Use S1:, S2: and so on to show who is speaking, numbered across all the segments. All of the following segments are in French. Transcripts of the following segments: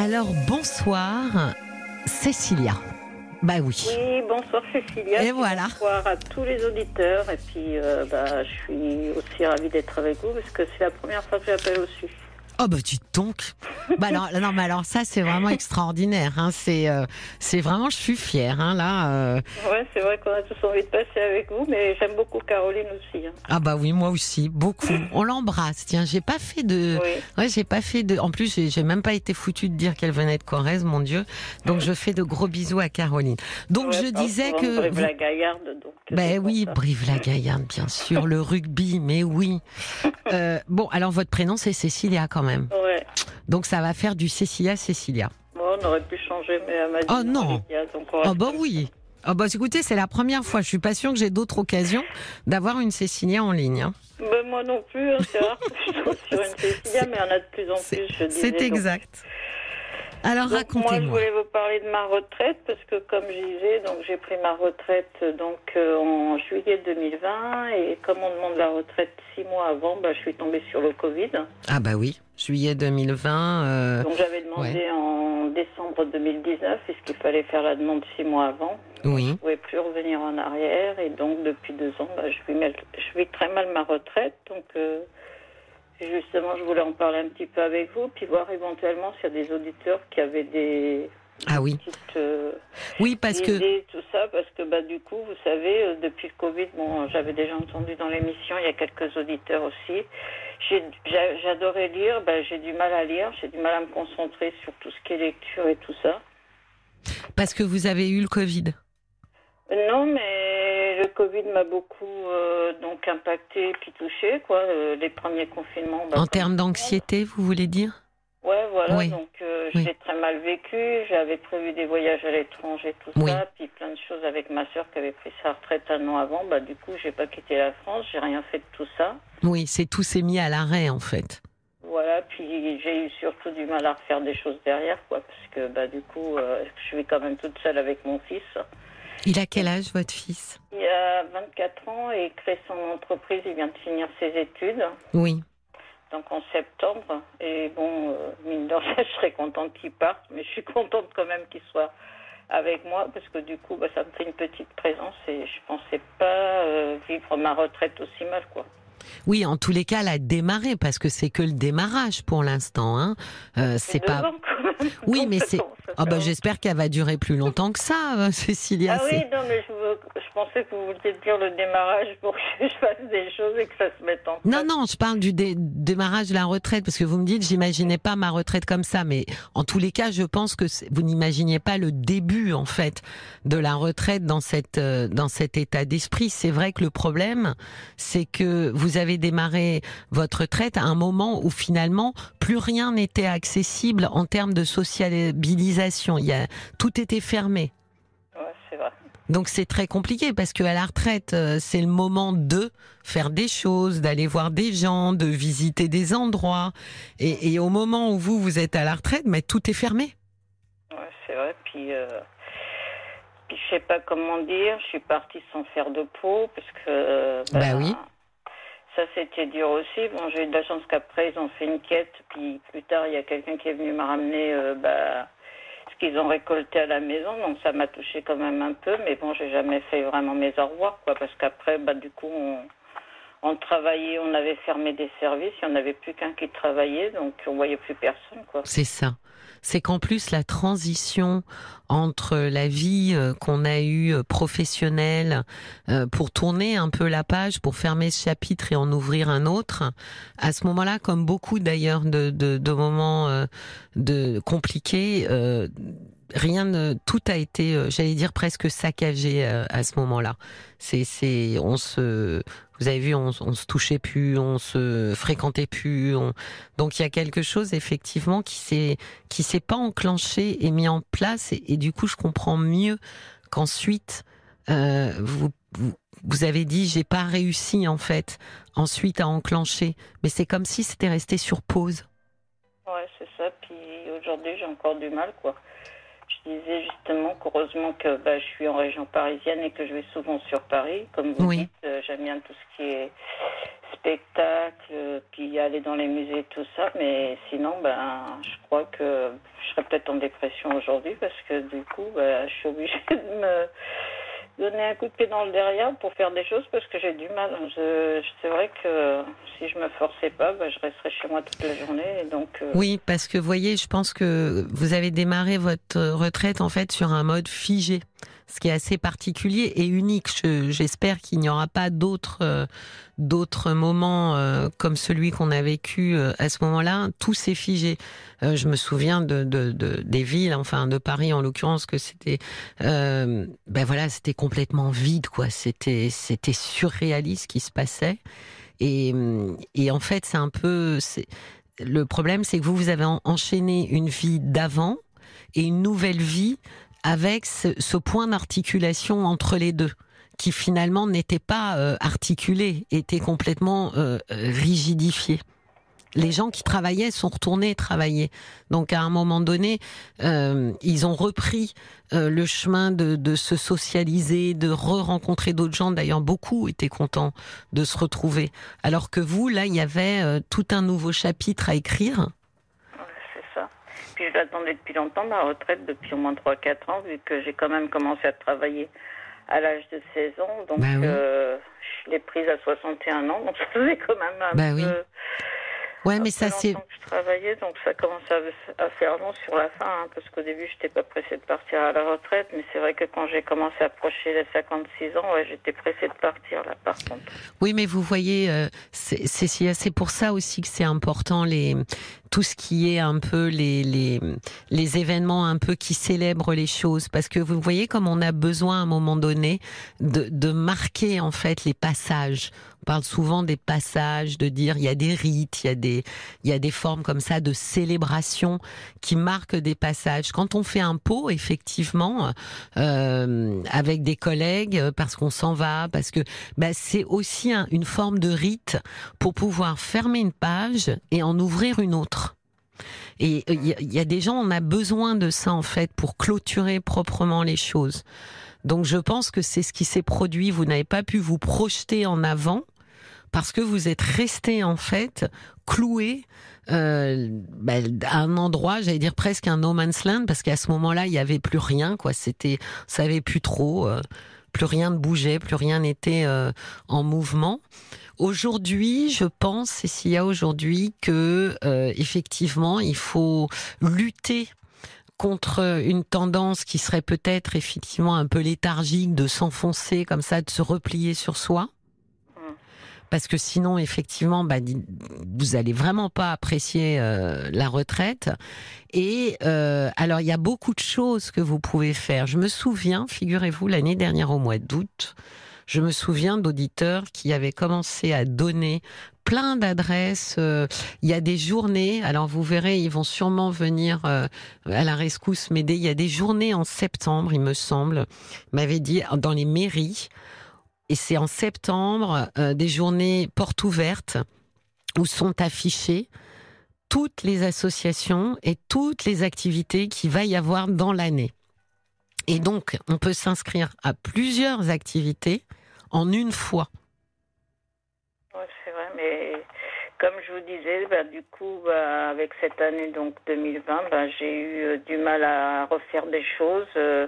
S1: Alors bonsoir, Cécilia. Bah oui.
S2: Oui, bonsoir Cécilia.
S1: Et voilà.
S2: Bonsoir à tous les auditeurs. Et puis, euh, bah, je suis aussi ravie d'être avec vous parce que c'est la première fois que j'appelle aussi.
S1: Oh bah tu donc. Bah alors, non mais alors ça c'est vraiment extraordinaire. Hein. C'est euh, c'est vraiment je suis fière hein, là. euh.
S2: Ouais, c'est vrai qu'on a tous envie de passer avec vous, mais j'aime beaucoup Caroline aussi. hein.
S1: Ah bah oui moi aussi beaucoup. On l'embrasse. Tiens j'ai pas fait de.
S2: Oui.
S1: Ouais j'ai pas fait de. En plus j'ai- j'ai même pas été foutue de dire qu'elle venait de Corrèze mon Dieu. Donc je fais de gros bisous à Caroline. Donc
S2: Ouais,
S1: je disais que.
S2: Brive
S1: vous-
S2: la Gaillarde, donc. c'est
S1: Ben
S2: pour
S1: oui,
S2: ça.
S1: Brive-la-Gaillarde, bien sûr. Le rugby, mais oui. Euh, bon, alors votre prénom, c'est Cécilia quand même.
S2: Ouais.
S1: Donc ça va faire du Cécilia, Cécilia.
S2: Bon, on aurait pu changer, mais elle m'a dit.
S1: Oh non.
S2: Olivia, donc on
S1: Oh bah oui. Oh bah écoutez, c'est la première fois. Je suis pas sûre que j'ai d'autres occasions d'avoir une Cécilia en ligne. hein.
S2: Ben, moi non plus, hein, c'est rare que je tombe sur une Cécilia, mais il y en a de plus en plus,
S1: c'est
S2: donc.
S1: Alors
S2: Donc, moi, je
S1: racontez-moi.
S2: voulais vous parler de ma retraite parce que, comme je disais, donc j'ai pris ma retraite donc euh, en juillet 2020 et comme on demande la retraite six mois avant, bah, je suis tombée sur le Covid.
S1: Ah bah oui, juillet 2020. euh,
S2: Donc j'avais demandé en décembre 2019 puisqu'il fallait faire la demande six mois avant?
S1: oui.
S2: Je ne pouvais plus revenir en arrière et donc depuis deux ans, bah, je, vis mal- je vis très mal ma retraite. Donc euh, justement, je voulais en parler un petit peu avec vous puis voir éventuellement s'il y a des auditeurs qui avaient des
S1: Ah oui.
S2: petites euh,
S1: Oui, parce que
S2: idées, tout ça, parce que bah, du coup, vous savez, euh, depuis le Covid, bon, j'avais déjà entendu dans l'émission, il y a quelques auditeurs aussi. J'adorais lire, bah, j'ai du mal à lire, j'ai du mal à me concentrer sur tout ce qui est lecture et tout ça.
S1: parce que vous avez eu le Covid?
S2: Non, mais Covid m'a beaucoup euh, donc impacté puis touché, quoi. euh, les premiers confinements. bah,
S1: En termes d'anxiété, vous voulez dire?
S2: Ouais, voilà.
S1: Oui.
S2: Donc, euh,
S1: Oui.
S2: j'ai très mal vécu. J'avais prévu des voyages à l'étranger, tout
S1: Oui.
S2: ça. Puis plein de choses avec ma sœur qui avait pris sa retraite un an avant. Bah, du coup, j'ai pas quitté la France. J'ai rien fait de tout ça.
S1: Oui, c'est tout s'est mis à l'arrêt en fait.
S2: Voilà. Puis j'ai eu surtout du mal à refaire des choses derrière, quoi. Parce que, bah, du coup, euh, je suis quand même toute seule avec mon fils.
S1: Il a quel âge votre fils?
S2: Il a 24 ans et il crée son entreprise. Il vient de finir ses études.
S1: Oui.
S2: donc en septembre. Et bon, euh, mine de rien, je serais contente qu'il parte, mais je suis contente quand même qu'il soit avec moi parce que du coup, bah, ça me fait une petite présence et je pensais pas euh, vivre ma retraite aussi mal, quoi.
S1: Oui, en tous les cas, elle a démarré parce que c'est que le démarrage pour l'instant. Hein. Euh, c'est pas.
S2: ans.
S1: Oui, mais c'est- Ah bah j'espère qu'elle va durer plus longtemps que ça, euh, Cécilia.
S2: Ah oui, non, mais je, veux- je pensais que vous vouliez dire le démarrage pour que je fasse des choses et que ça se mette en
S1: Non,
S2: place.
S1: non, je parle du dé- démarrage de la retraite parce que vous me dites, j'imaginais pas ma retraite comme ça, mais en tous les cas, je pense que vous n'imaginiez pas le début en fait de la retraite dans cette euh, dans cet état d'esprit. C'est vrai que le problème, c'est que vous avez démarré votre retraite à un moment où finalement plus rien n'était accessible en termes de sociabilisation. Il y a tout était fermé.
S2: Ouais, c'est vrai.
S1: Donc c'est très compliqué parce que à la retraite, euh, c'est le moment de faire des choses, d'aller voir des gens, de visiter des endroits. Et, et au moment où vous, vous êtes à la retraite, mais tout est fermé.
S2: Ouais, c'est vrai. Puis, euh, puis je sais pas comment dire. Je suis partie sans faire de peau parce que. euh,
S1: Bah oui.
S2: Ça, c'était dur aussi. Bon, j'ai eu de la chance qu'après, ils ont fait une quête. Puis plus tard, il y a quelqu'un qui est venu me ramener euh, bah, qu'ils ont récolté à la maison. Donc ça m'a touché quand même un peu. Mais bon, j'ai jamais fait vraiment mes au revoir, quoi. Parce qu'après, bah, du coup, on, travaillait, on avait fermé des services. Il n'y en avait plus qu'un qui travaillait. Donc on voyait plus personne, quoi.
S1: C'est ça. C'est qu'en plus la transition entre la vie euh, qu'on a eue euh, professionnelle euh, pour tourner un peu la page, pour fermer ce chapitre et en ouvrir un autre, à ce moment-là, comme beaucoup d'ailleurs de, de, de moments de compliqués, rien ne, tout a été, j'allais dire presque saccagé euh, à ce moment-là. C'est, c'est, on se, vous avez vu, on, on se touchait plus, on se fréquentait plus. On... Donc il y a quelque chose effectivement qui s'est qui s'est pas enclenché et mis en place et, et du coup je comprends mieux qu'ensuite euh, vous, vous vous avez dit j'ai pas réussi en fait ensuite à enclencher, mais c'est comme si c'était resté sur pause.
S2: Ouais, c'est ça. Puis aujourd'hui, j'ai encore du mal, quoi. Je disais justement qu'heureusement que bah, je suis en région parisienne et que je vais souvent sur Paris. Comme vous dites, euh, j'aime bien tout ce qui est spectacle, puis aller dans les musées, tout ça. Mais sinon, ben, je crois que je serais peut-être en dépression aujourd'hui parce que du coup, ben, je suis obligée de me donner un coup de pied dans le derrière pour faire des choses parce que j'ai du mal. c'est vrai que si je me forçais pas, ben, je resterais chez moi toute la journée. donc,
S1: euh, Oui, parce que vous voyez, je pense que vous avez démarré votre retraite en fait sur un mode figé ce qui est assez particulier et unique. J'espère qu'il n'y aura pas d'autres euh, moments euh, comme celui qu'on a vécu euh, à ce moment-là. Tout s'est figé. je me souviens de, des villes, enfin de Paris en l'occurrence, que c'était ben voilà, c'était complètement vide quoi. C'était c'était surréaliste ce qui se passait. Et, et en fait, c'est un peu le problème, c'est que vous vous avez enchaîné une vie d'avant et une nouvelle vie avec ce, point d'articulation entre les deux qui finalement n'était pas euh, articulé, était complètement euh, rigidifié. Les gens qui travaillaient sont retournés travailler. Donc à un moment donné, euh, ils ont repris le chemin de, de, se socialiser, de re-rencontrer d'autres gens. D'ailleurs, beaucoup étaient contents de se retrouver. Alors que vous, là, il y avait tout un nouveau chapitre à écrire
S2: puis je l'attendais depuis longtemps, ma retraite, depuis au moins 3-4 ans, vu que j'ai quand même commencé à travailler à l'âge de 16 ans. Donc, bah euh, je l'ai prise à 61 ans. Donc, ça faisait quand même un bah peu.
S1: Ouais, mais ça c'est.
S2: Je travaillais, donc ça commence à, faire long sur la fin, hein, parce qu'au début, je n'étais pas pressée de partir à la retraite, mais c'est vrai que quand j'ai commencé à approcher les 56 ans, ouais, j'étais pressée de partir là, par contre.
S1: Oui, mais vous voyez, euh, c'est pour ça aussi que c'est important les tout ce qui est un peu les, les, les événements un peu qui célèbrent les choses parce que vous voyez comme on a besoin à un moment donné de, de marquer en fait les passages on parle souvent des passages, de dire il y a des rites, il y a des, il y a des formes comme ça de célébration qui marquent des passages. Quand on fait un pot, effectivement, euh, avec des collègues, parce qu'on s'en va, parce que bah, c'est aussi une forme de rite pour pouvoir fermer une page et en ouvrir une autre. Et il y, y, a des gens, on a besoin de ça en fait pour clôturer proprement les choses. Donc je pense que c'est ce qui s'est produit. Vous n'avez pas pu vous projeter en avant parce que vous êtes resté en fait cloué euh, bah, à un endroit, j'allais dire presque un no man's land, parce qu'à ce moment-là, il y avait plus rien, quoi. C'était, savait plus trop, euh, plus rien ne bougeait, plus rien n'était euh, en mouvement. Aujourd'hui, je pense, s'il y a aujourd'hui, que euh, effectivement, il faut lutter contre une tendance qui serait peut-être effectivement un peu léthargique de s'enfoncer comme ça, de se replier sur soi. Parce que sinon, effectivement, bah, vous allez vraiment pas apprécier euh, la retraite. Et euh, alors, il y a beaucoup de choses que vous pouvez faire. Je me souviens, figurez-vous, l'année dernière au mois d'août, je me souviens d'auditeurs qui avaient commencé à donner plein d'adresses. Euh, il y a des journées. Alors vous verrez, ils vont sûrement venir euh, à la rescousse m'aider. Il y a des journées en septembre, il me semble. M'avait dit dans les mairies. Et c'est en septembre euh, des journées portes ouvertes où sont affichées toutes les associations et toutes les activités qu'il va y avoir dans l'année. Et donc, on peut s'inscrire à plusieurs activités en une fois
S2: mais comme je vous disais, bah, du coup, bah, avec cette année donc 2020, bah, j'ai eu euh, du mal à refaire des choses. Euh,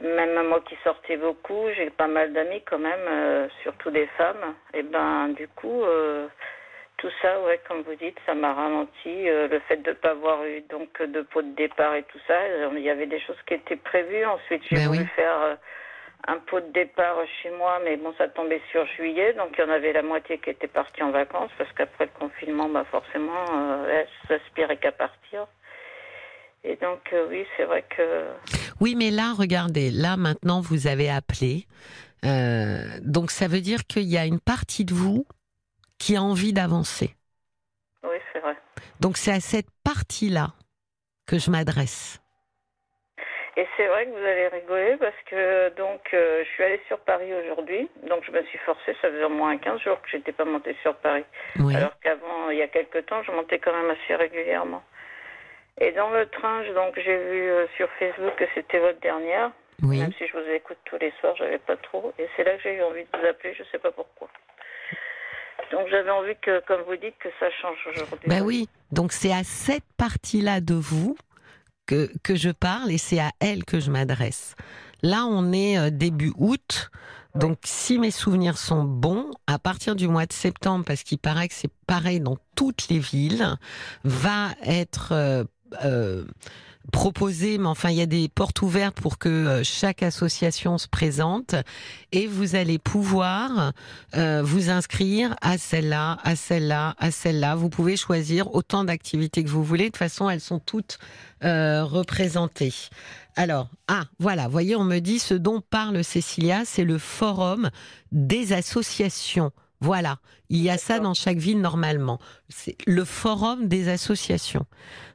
S2: même moi qui sortais beaucoup, j'ai pas mal d'amis quand même, euh, surtout des femmes. Et ben du coup, tout ça, ouais, comme vous dites, ça m'a ralenti. le fait de ne pas avoir eu donc de pot de départ et tout ça, il y avait des choses qui étaient prévues. Ensuite, j'ai ben voulu faire un pot de départ chez moi, mais bon, ça tombait sur juillet, donc il y en avait la moitié qui était partie en vacances, parce qu'après le confinement, bah forcément, euh, elle s'aspirait qu'à partir. Et donc, euh, oui, c'est vrai que...
S1: Oui, mais là, regardez, là, maintenant, vous avez appelé. Euh, donc, ça veut dire qu'il y a une partie de vous qui a envie d'avancer.
S2: Oui, c'est vrai.
S1: Donc, c'est à cette partie-là que je m'adresse.
S2: Et c'est vrai que vous allez rigoler parce que donc euh, je suis allée sur Paris aujourd'hui, donc je me suis forcée, ça faisait au moins 15 jours que j'étais pas montée sur Paris. Alors qu'avant, il y a quelques temps, je montais quand même assez régulièrement. Et dans le train, donc j'ai vu euh, sur Facebook que c'était votre dernière.
S1: Oui.
S2: Même si je vous écoute tous les soirs, j'avais pas trop. Et c'est là que j'ai eu envie de vous appeler, je sais pas pourquoi. Donc j'avais envie que, comme vous dites, que ça change aujourd'hui.
S1: Ben oui. Donc c'est à cette partie-là de vous que, je parle et c'est à elle que je m'adresse. Là, on est euh, début août. Donc, si mes souvenirs sont bons, à partir du mois de septembre, parce qu'il paraît que c'est pareil dans toutes les villes, va être euh, euh, proposé, mais enfin, il y a des portes ouvertes pour que euh, chaque association se présente et vous allez pouvoir euh, vous inscrire à celle-là, à celle-là, à celle-là. Vous pouvez choisir autant d'activités que vous voulez. De toute façon, elles sont toutes euh, représentées. Alors, ah, voilà, voyez, on me dit ce dont parle Cécilia, c'est le forum des associations. Voilà, il y a ça dans chaque ville normalement. C'est le forum des associations.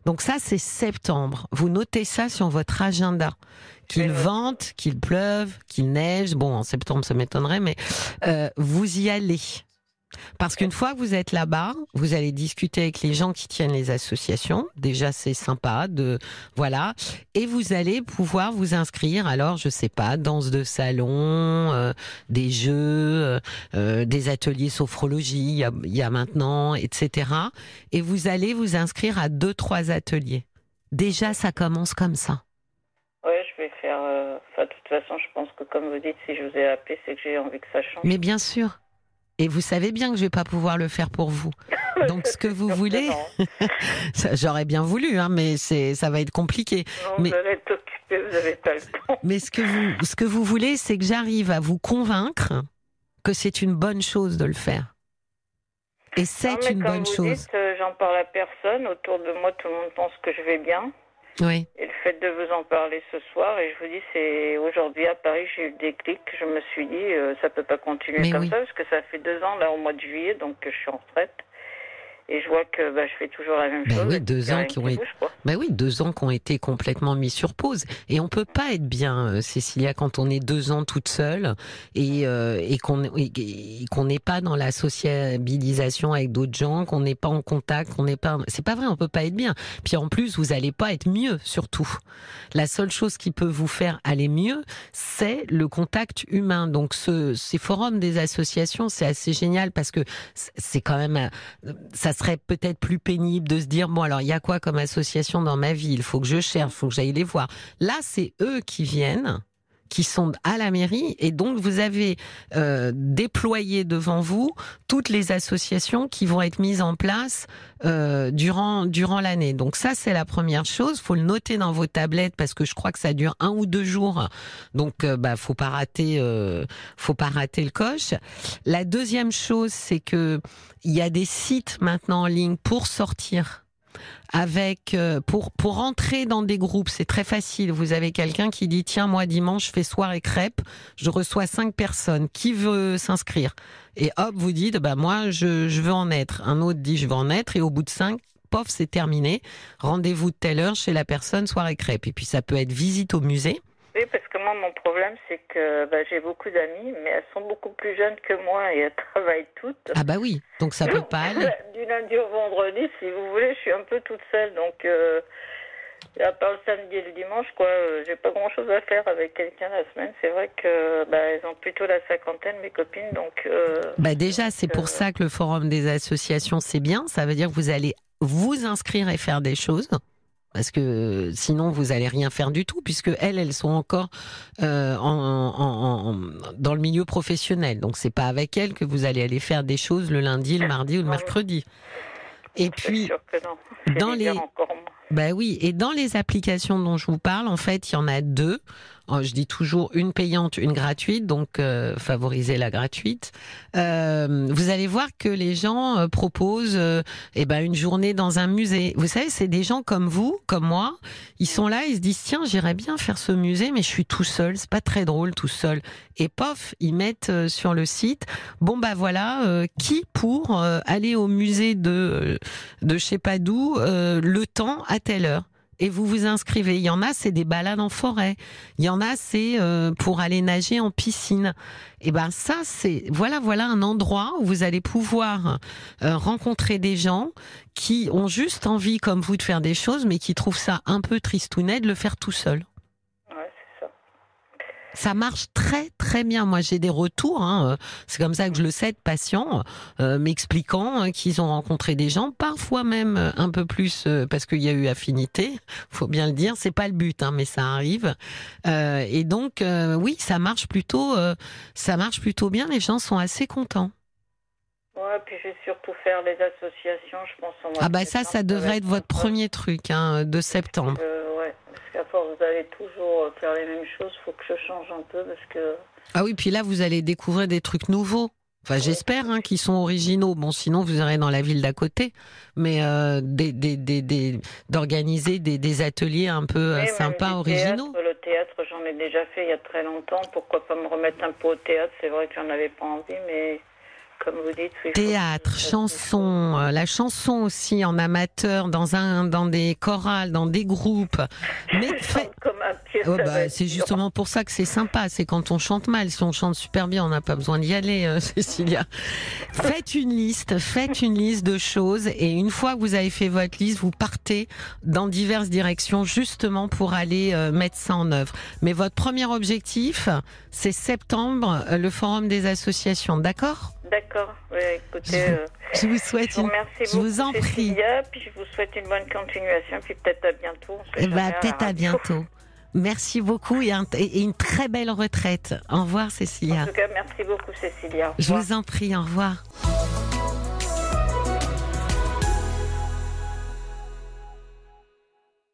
S1: Donc ça, c'est septembre. Vous notez ça sur votre agenda. Qu'il vente, qu'il pleuve, qu'il neige. Bon, en septembre, ça m'étonnerait, mais euh, vous y allez. Parce qu'une fois que vous êtes là-bas, vous allez discuter avec les gens qui tiennent les associations. Déjà, c'est sympa de voilà, et vous allez pouvoir vous inscrire. Alors, je sais pas, danse de salon, euh, des jeux, euh, euh, des ateliers sophrologie. Il y, a, il y a maintenant, etc. Et vous allez vous inscrire à deux, trois ateliers. Déjà, ça commence comme ça.
S2: Ouais, je vais faire. euh, de toute façon, je pense que comme vous dites, si je vous ai appelé, c'est que j'ai envie que ça change.
S1: Mais bien sûr. Et vous savez bien que je vais pas pouvoir le faire pour vous. Donc, ce que vous voulez, j'aurais bien voulu, hein, mais c'est, ça va être compliqué.
S2: Non,
S1: Mais-
S2: vous allez être occupé, vous n'avez pas le temps.
S1: Mais ce que vous, ce que vous voulez, c'est que j'arrive à vous convaincre que c'est une bonne chose de le faire. Et c'est une bonne
S2: vous
S1: chose.
S2: euh, j'en parle à personne. Autour de moi, tout le monde pense que je vais bien.
S1: Oui.
S2: Et le fait de vous en parler ce soir, et je vous dis, c'est aujourd'hui à Paris, j'ai eu le déclic. Je me suis dit, euh, ça peut pas continuer
S1: Mais
S2: comme
S1: oui.
S2: ça, parce que ça fait deux ans, là, au mois de juillet, donc que je suis en retraite. Et je vois que bah, je fais toujours la même
S1: Ben
S2: chose.
S1: oui, deux ans qui ont été-. Ben oui, deux ans qui ont été complètement mis sur pause. Et on peut pas être bien, euh, Cécilia, quand on est deux ans toute seule et, euh, et qu'on qu'on n'est pas dans la sociabilisation avec d'autres gens, qu'on n'est pas en contact, qu'on n'est pas. C'est pas vrai, on peut pas être bien. Puis en plus, vous allez pas être mieux, surtout. La seule chose qui peut vous faire aller mieux, c'est le contact humain. Donc ce, ces forums des associations, c'est assez génial parce que c'est- c'est quand même, euh, ça serait peut-être plus pénible de se dire bon alors il y a quoi comme association dans ma vie? Il faut que je cherche, il faut que j'aille les voir. Là, c'est eux qui viennent qui sont à la mairie et donc vous avez euh, déployé devant vous toutes les associations qui vont être mises en place euh, durant durant l'année. Donc ça c'est la première chose, faut le noter dans vos tablettes parce que je crois que ça dure un ou deux jours. Donc euh, bah faut pas rater euh, faut pas rater le coche. La deuxième chose c'est que il y a des sites maintenant en ligne pour sortir avec euh, pour pour entrer dans des groupes, c'est très facile. Vous avez quelqu'un qui dit tiens moi dimanche je fais soirée crêpe, je reçois cinq personnes, qui veut s'inscrire? Et hop vous dites bah moi je je veux en être. Un autre dit je veux en être et au bout de cinq Pof, c'est terminé. Rendez-vous de telle heure chez la personne, soirée crêpe. Et puis ça peut être visite au musée.
S2: Oui, parce que moi, mon problème, c'est que bah, j'ai beaucoup d'amis, mais elles sont beaucoup plus jeunes que moi et elles travaillent toutes.
S1: Ah bah oui, donc ça peut pas aller.
S2: Lundi au vendredi, si vous voulez, je suis un peu toute seule. Donc, euh, à part le samedi et le dimanche, quoi, euh, j'ai pas grand chose à faire avec quelqu'un la semaine. C'est vrai que bah, elles ont plutôt la cinquantaine, mes copines. Donc, euh,
S1: Bah déjà, c'est pour
S2: euh,
S1: ça que le forum des associations, c'est bien. Ça veut dire que vous allez vous inscrire et faire des choses. Parce que sinon, vous allez rien faire du tout, puisque elles, elles sont encore euh, en, en- en- dans le milieu professionnel. Donc, c'est pas avec elles que vous allez aller faire des choses le lundi, le mardi ou le mercredi. Et puis, dans les- bah oui, et dans les applications dont je vous parle, en fait, il y en a deux. Oh, Je dis toujours une payante, une gratuite, donc euh, favoriser la gratuite. Euh, vous allez voir que les gens euh, proposent euh, eh ben une journée dans un musée. Vous savez, c'est des gens comme vous, comme moi, ils sont là, ils se disent tiens, j'irais bien faire ce musée, mais je suis tout seul, c'est pas très drôle tout seul. Et pof, ils mettent euh, sur le site bon bah voilà euh, qui pour aller au musée de de je sais pas d'où le temps à telle heure. Et vous vous inscrivez. Il y en a, c'est des balades en forêt. Il y en a, c'est euh, pour aller nager en piscine. Et ben ça, c'est voilà, voilà un endroit où vous allez pouvoir euh, rencontrer des gens qui ont juste envie, comme vous, de faire des choses, mais qui trouvent ça un peu tristounet de le faire tout seul. Ça marche très très bien. Moi, j'ai des retours. Hein. Euh, c'est comme ça que je le sais de patients euh, m'expliquant hein, qu'ils ont rencontré des gens, parfois même euh, un peu plus parce qu'il y a eu affinité. Faut bien le dire. C'est pas le but, hein, mais ça arrive. et donc, oui, ça marche plutôt. ça marche plutôt bien. Les gens sont assez contents.
S2: Ouais, puis je vais surtout faire les associations, je pense.
S1: ah bah ça, ça devrait être votre premier truc hein, de septembre
S2: vous allez toujours faire les mêmes choses, il faut que je change un peu parce que.
S1: Ah oui, puis là, vous allez découvrir des trucs nouveaux. Enfin, j'espère hein, qu'ils sont originaux. Bon, sinon, vous irez dans la ville d'à côté. Mais euh, d'organiser des, des, ateliers un peu euh, sympas, originaux.
S2: le théâtre, j'en ai déjà fait il y a très longtemps. Pourquoi pas me remettre un peu au théâtre? C'est vrai que j'en avais pas envie, mais comme vous dites.
S1: Théâtre, chanson, euh, la chanson aussi en amateur, dans un, dans des chorales, dans des groupes.
S2: Mais
S1: oh, bah, c'est justement pour ça que c'est sympa. C'est quand on chante mal. Si on chante super bien, on n'a pas besoin d'y aller, euh, Cécilia. faites une liste, faites une liste de choses, et une fois que vous avez fait votre liste, vous partez dans diverses directions justement pour aller euh, mettre ça en œuvre. Mais votre premier objectif, c'est septembre, le forum des associations, d'accord?
S2: D'accord. écoutez,
S1: je, vous euh, souhaite
S2: je vous
S1: je vous en prie.
S2: puis je vous souhaite une bonne continuation, puis peut-être à bientôt.
S1: Ben, peut-être à bientôt. Merci beaucoup et, une très belle retraite. Au revoir, Cécilia.
S2: En tout cas, merci beaucoup, Cécilia.
S1: Je vous en prie, au revoir.